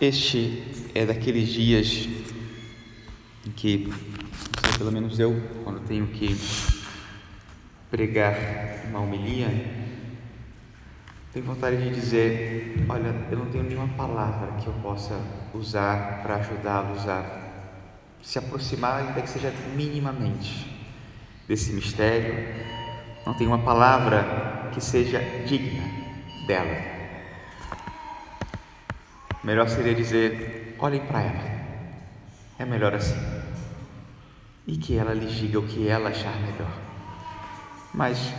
Este é daqueles dias em que, sei, pelo menos eu, quando tenho que pregar uma homilia, tenho vontade de dizer: olha, eu não tenho nenhuma palavra que eu possa usar para ajudá-los a se aproximar, ainda que seja minimamente, desse mistério. Não tenho uma palavra que seja digna dela. Melhor seria dizer: olhem para ela. É melhor assim. E que ela lhe diga o que ela achar melhor. Mas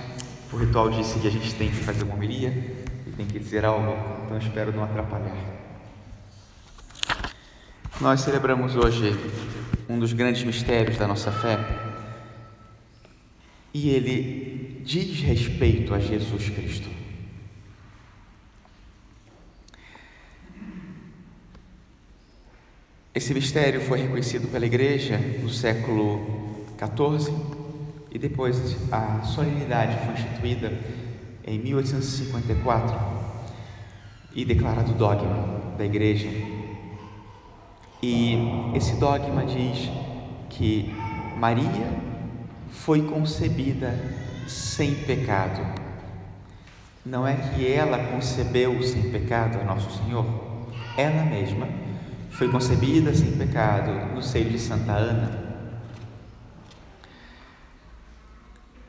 o ritual disse que a gente tem que fazer uma homilia e tem que dizer algo, então espero não atrapalhar. Nós celebramos hoje um dos grandes mistérios da nossa fé e ele diz respeito a Jesus Cristo. Esse mistério foi reconhecido pela Igreja no século XIV e depois a solenidade foi instituída em 1854 e declarado dogma da Igreja. E esse dogma diz que Maria foi concebida sem pecado. Não é que ela concebeu sem pecado a Nosso Senhor, ela mesma foi concebida sem pecado no seio de Santa Ana.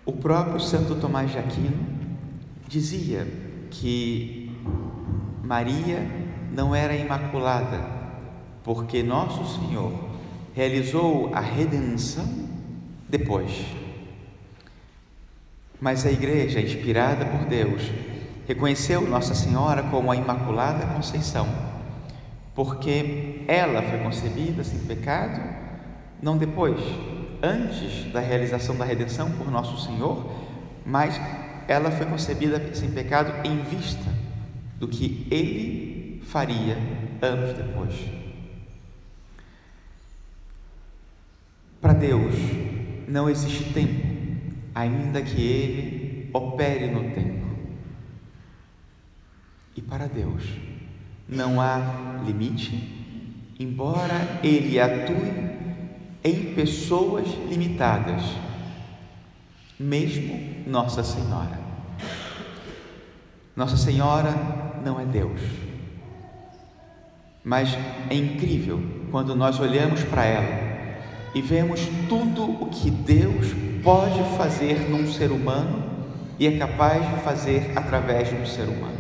O próprio Santo Tomás de Aquino dizia que Maria não era imaculada, porque Nosso Senhor realizou a redenção depois. Mas a igreja, inspirada por Deus, reconheceu Nossa Senhora como a Imaculada Conceição porque ela foi concebida sem pecado, não depois, antes da realização da redenção por nosso Senhor, mas ela foi concebida sem pecado em vista do que ele faria anos depois. Para Deus não existe tempo, ainda que ele opere no tempo. E para Deus, não há limite, embora ele atue em pessoas limitadas, mesmo Nossa Senhora. Nossa Senhora não é Deus, mas é incrível quando nós olhamos para ela e vemos tudo o que Deus pode fazer num ser humano e é capaz de fazer através de um ser humano.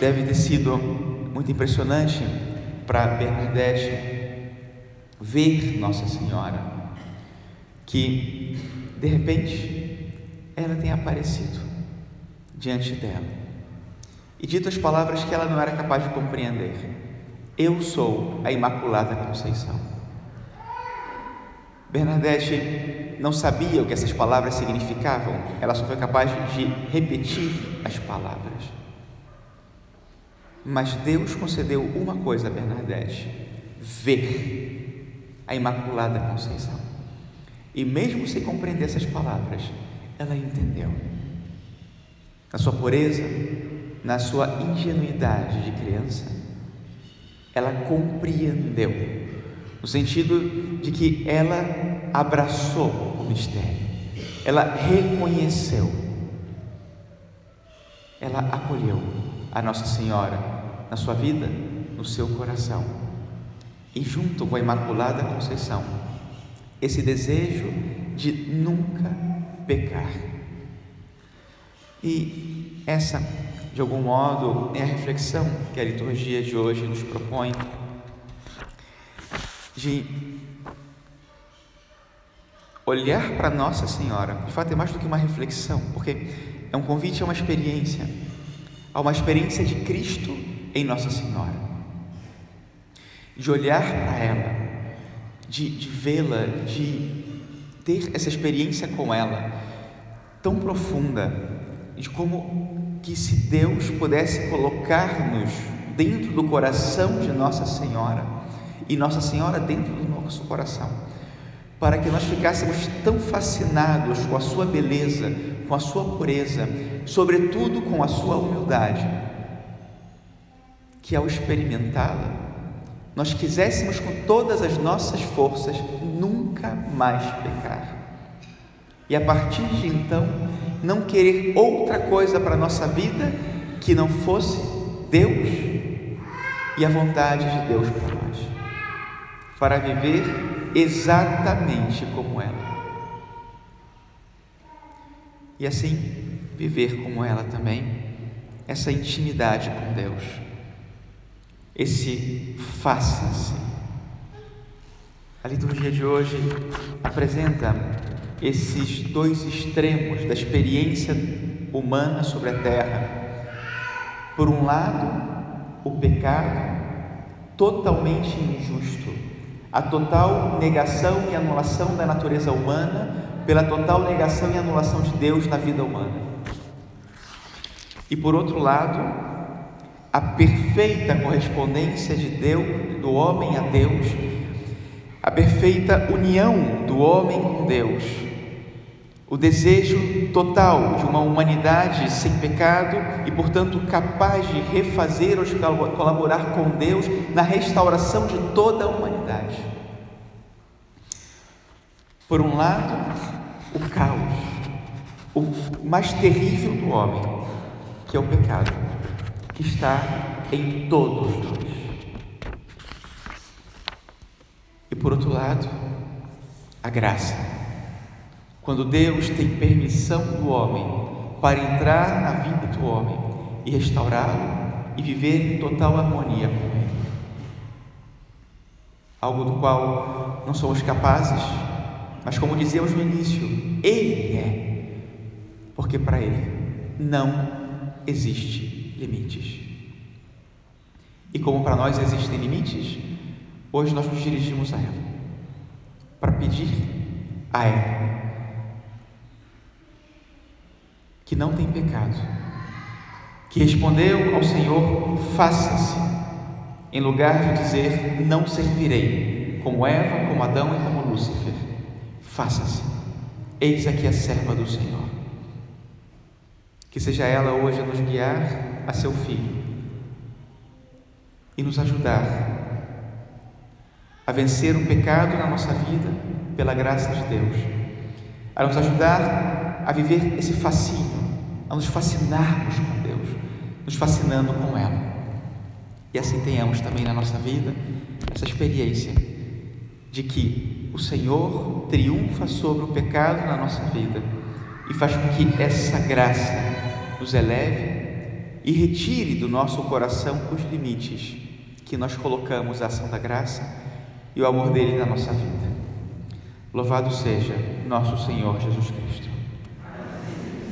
Deve ter sido muito impressionante para Bernadette ver Nossa Senhora, que de repente ela tem aparecido diante dela e dito as palavras que ela não era capaz de compreender: Eu sou a Imaculada Conceição. Bernadette não sabia o que essas palavras significavam, ela só foi capaz de repetir as palavras. Mas Deus concedeu uma coisa a Bernadette: ver a Imaculada Conceição. E mesmo sem compreender essas palavras, ela entendeu. Na sua pureza, na sua ingenuidade de criança, ela compreendeu, no sentido de que ela abraçou o mistério, ela reconheceu, ela acolheu a Nossa Senhora na sua vida, no seu coração. E junto com a Imaculada Conceição, esse desejo de nunca pecar. E essa, de algum modo, é a reflexão que a liturgia de hoje nos propõe de olhar para Nossa Senhora. De fato, é mais do que uma reflexão, porque é um convite a uma experiência a uma experiência de Cristo em Nossa Senhora, de olhar para ela, de, de vê-la, de ter essa experiência com ela tão profunda, de como que se Deus pudesse colocar-nos dentro do coração de Nossa Senhora e Nossa Senhora dentro do nosso coração, para que nós ficássemos tão fascinados com a sua beleza, com a sua pureza, sobretudo com a sua humildade, que ao experimentá-la, nós quiséssemos com todas as nossas forças nunca mais pecar. E a partir de então, não querer outra coisa para a nossa vida que não fosse Deus e a vontade de Deus para nós, para viver exatamente como ela. E assim viver como ela também, essa intimidade com Deus, esse faça-se. A liturgia de hoje apresenta esses dois extremos da experiência humana sobre a terra. Por um lado, o pecado totalmente injusto, a total negação e anulação da natureza humana pela total negação e anulação de Deus na vida humana. E por outro lado, a perfeita correspondência de Deus, do homem a Deus, a perfeita união do homem com Deus, o desejo total de uma humanidade sem pecado e, portanto, capaz de refazer ou de colaborar com Deus na restauração de toda a humanidade. Por um lado, o caos, o mais terrível do homem, que é o pecado, que está em todos nós. E por outro lado, a graça quando Deus tem permissão do homem para entrar na vida do homem e restaurá-lo e viver em total harmonia com ele. Algo do qual não somos capazes, mas como dizíamos no início, Ele é, porque para Ele não existe limites. E como para nós existem limites, hoje nós nos dirigimos a ela para pedir a ela que não tem pecado, que respondeu ao Senhor: faça-se, em lugar de dizer: não servirei, como Eva, como Adão e como Lúcifer. Faça-se, eis aqui a serva do Senhor. Que seja ela hoje a nos guiar a seu filho e nos ajudar a vencer o pecado na nossa vida pela graça de Deus, a nos ajudar a viver esse fascínio a nos fascinarmos com Deus, nos fascinando com ela. E assim tenhamos também na nossa vida essa experiência de que o Senhor triunfa sobre o pecado na nossa vida e faz com que essa graça nos eleve e retire do nosso coração os limites que nós colocamos à ação da graça e o amor dele na nossa vida. Louvado seja nosso Senhor Jesus Cristo.